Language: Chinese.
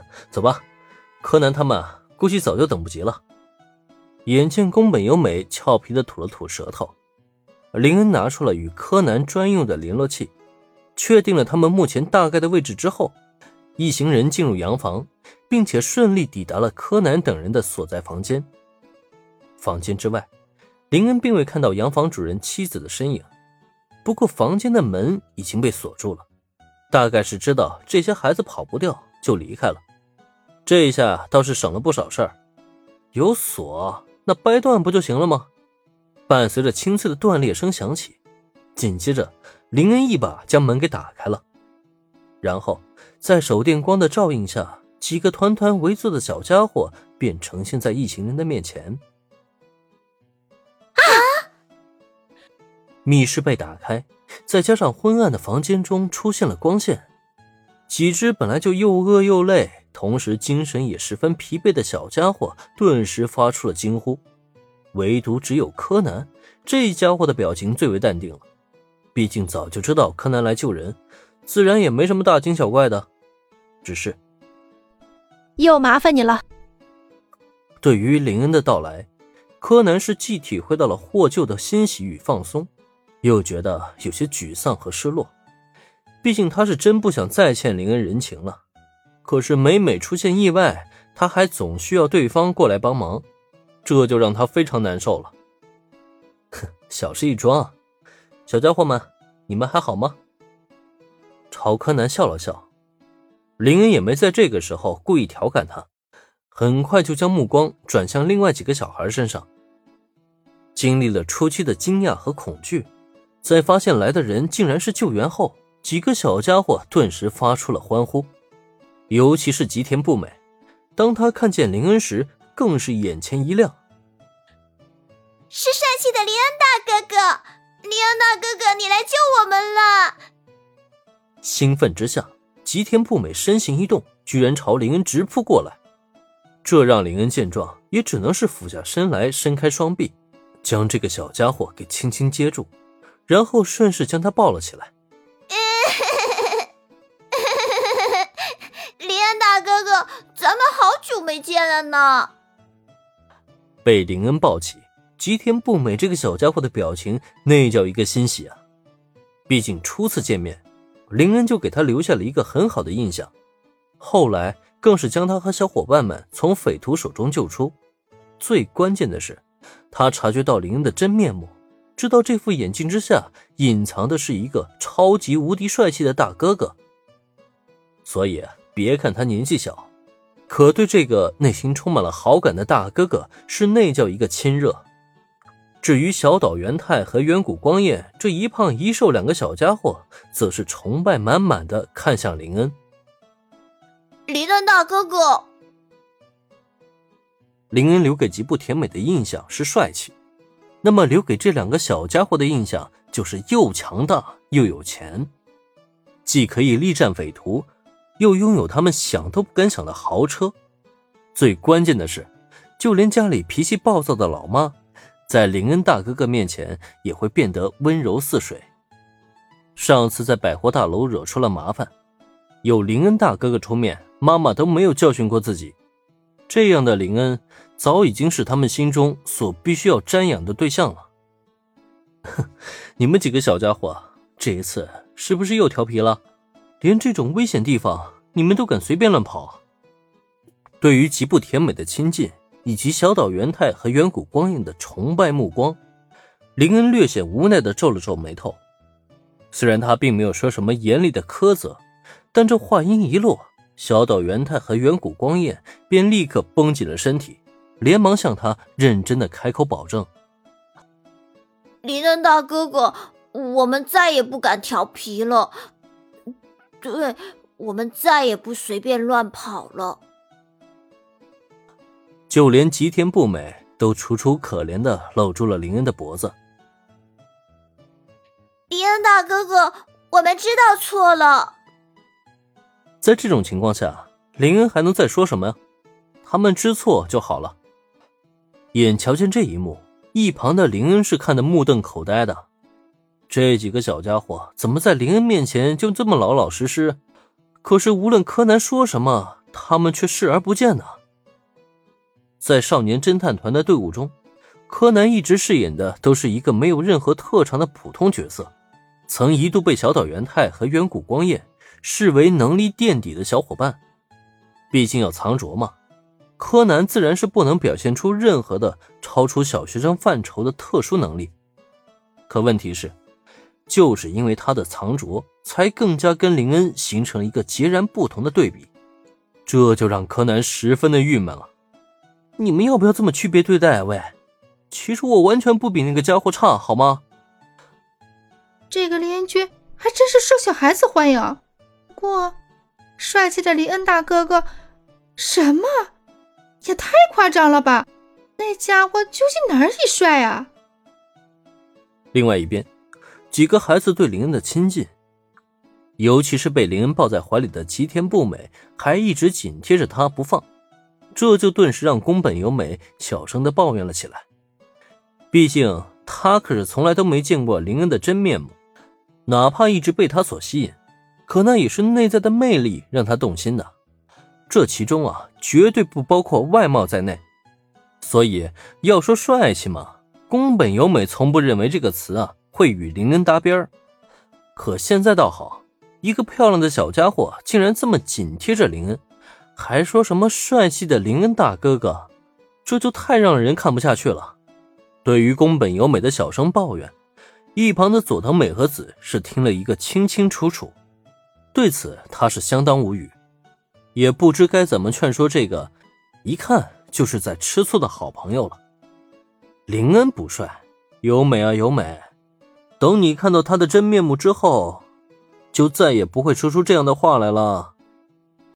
走吧，柯南他们估计早就等不及了。眼见宫本由美俏皮的吐了吐舌头，林恩拿出了与柯南专用的联络器，确定了他们目前大概的位置之后，一行人进入洋房，并且顺利抵达了柯南等人的所在房间。房间之外，林恩并未看到洋房主人妻子的身影，不过房间的门已经被锁住了，大概是知道这些孩子跑不掉，就离开了。这一下倒是省了不少事儿，有锁。那掰断不就行了吗？伴随着清脆的断裂声响起，紧接着林恩一把将门给打开了，然后在手电光的照应下，几个团团围坐的小家伙便呈现在一行人的面前。啊！密室被打开，再加上昏暗的房间中出现了光线，几只本来就又饿又累。同时，精神也十分疲惫的小家伙顿时发出了惊呼。唯独只有柯南，这家伙的表情最为淡定了。毕竟早就知道柯南来救人，自然也没什么大惊小怪的。只是，又麻烦你了。对于林恩的到来，柯南是既体会到了获救的欣喜与放松，又觉得有些沮丧和失落。毕竟他是真不想再欠林恩人情了。可是每每出现意外，他还总需要对方过来帮忙，这就让他非常难受了。哼，小事一桩，小家伙们，你们还好吗？朝柯南笑了笑，林恩也没在这个时候故意调侃他，很快就将目光转向另外几个小孩身上。经历了初期的惊讶和恐惧，在发现来的人竟然是救援后，几个小家伙顿时发出了欢呼。尤其是吉田不美，当他看见林恩时，更是眼前一亮。是帅气的林恩大哥哥，林恩大哥哥，你来救我们了！兴奋之下，吉田不美身形一动，居然朝林恩直扑过来。这让林恩见状，也只能是俯下身来，伸开双臂，将这个小家伙给轻轻接住，然后顺势将他抱了起来。了呢。被林恩抱起，吉田不美这个小家伙的表情那叫一个欣喜啊！毕竟初次见面，林恩就给他留下了一个很好的印象，后来更是将他和小伙伴们从匪徒手中救出。最关键的是，他察觉到林恩的真面目，知道这副眼镜之下隐藏的是一个超级无敌帅气的大哥哥。所以，别看他年纪小。可对这个内心充满了好感的大哥哥是那叫一个亲热。至于小岛元太和远古光彦这一胖一瘦两个小家伙，则是崇拜满满的看向林恩。林恩大哥哥，林恩留给吉布甜美的印象是帅气，那么留给这两个小家伙的印象就是又强大又有钱，既可以力战匪徒。又拥有他们想都不敢想的豪车，最关键的是，就连家里脾气暴躁的老妈，在林恩大哥哥面前也会变得温柔似水。上次在百货大楼惹出了麻烦，有林恩大哥哥出面，妈妈都没有教训过自己。这样的林恩，早已经是他们心中所必须要瞻仰的对象了。哼，你们几个小家伙，这一次是不是又调皮了？连这种危险地方，你们都敢随便乱跑？对于吉布甜美的亲近，以及小岛元太和远古光彦的崇拜目光，林恩略显无奈的皱了皱眉头。虽然他并没有说什么严厉的苛责，但这话音一落，小岛元太和远古光彦便立刻绷紧了身体，连忙向他认真的开口保证：“林恩大哥哥，我们再也不敢调皮了。”对我们再也不随便乱跑了。就连吉田不美都楚楚可怜的搂住了林恩的脖子。林恩大哥哥，我们知道错了。在这种情况下，林恩还能再说什么呀？他们知错就好了。眼瞧见这一幕，一旁的林恩是看得目瞪口呆的。这几个小家伙怎么在林恩面前就这么老老实实？可是无论柯南说什么，他们却视而不见呢。在少年侦探团的队伍中，柯南一直饰演的都是一个没有任何特长的普通角色，曾一度被小岛元太和远古光彦视为能力垫底的小伙伴。毕竟要藏拙嘛，柯南自然是不能表现出任何的超出小学生范畴的特殊能力。可问题是，就是因为他的藏拙，才更加跟林恩形成了一个截然不同的对比，这就让柯南十分的郁闷了。你们要不要这么区别对待啊？喂，其实我完全不比那个家伙差，好吗？这个林恩君还真是受小孩子欢迎。不过，帅气的林恩大哥哥，什么？也太夸张了吧！那家伙究竟哪里帅啊？另外一边，几个孩子对林恩的亲近，尤其是被林恩抱在怀里的吉田不美，还一直紧贴着他不放。这就顿时让宫本由美小声的抱怨了起来。毕竟他可是从来都没见过林恩的真面目，哪怕一直被他所吸引，可那也是内在的魅力让他动心的。这其中啊，绝对不包括外貌在内。所以要说帅气嘛，宫本由美从不认为这个词啊会与林恩搭边。可现在倒好，一个漂亮的小家伙竟然这么紧贴着林恩。还说什么帅气的林恩大哥哥，这就太让人看不下去了。对于宫本由美的小声抱怨，一旁的佐藤美和子是听了一个清清楚楚。对此，他是相当无语，也不知该怎么劝说这个一看就是在吃醋的好朋友了。林恩不帅，由美啊由美，等你看到他的真面目之后，就再也不会说出这样的话来了。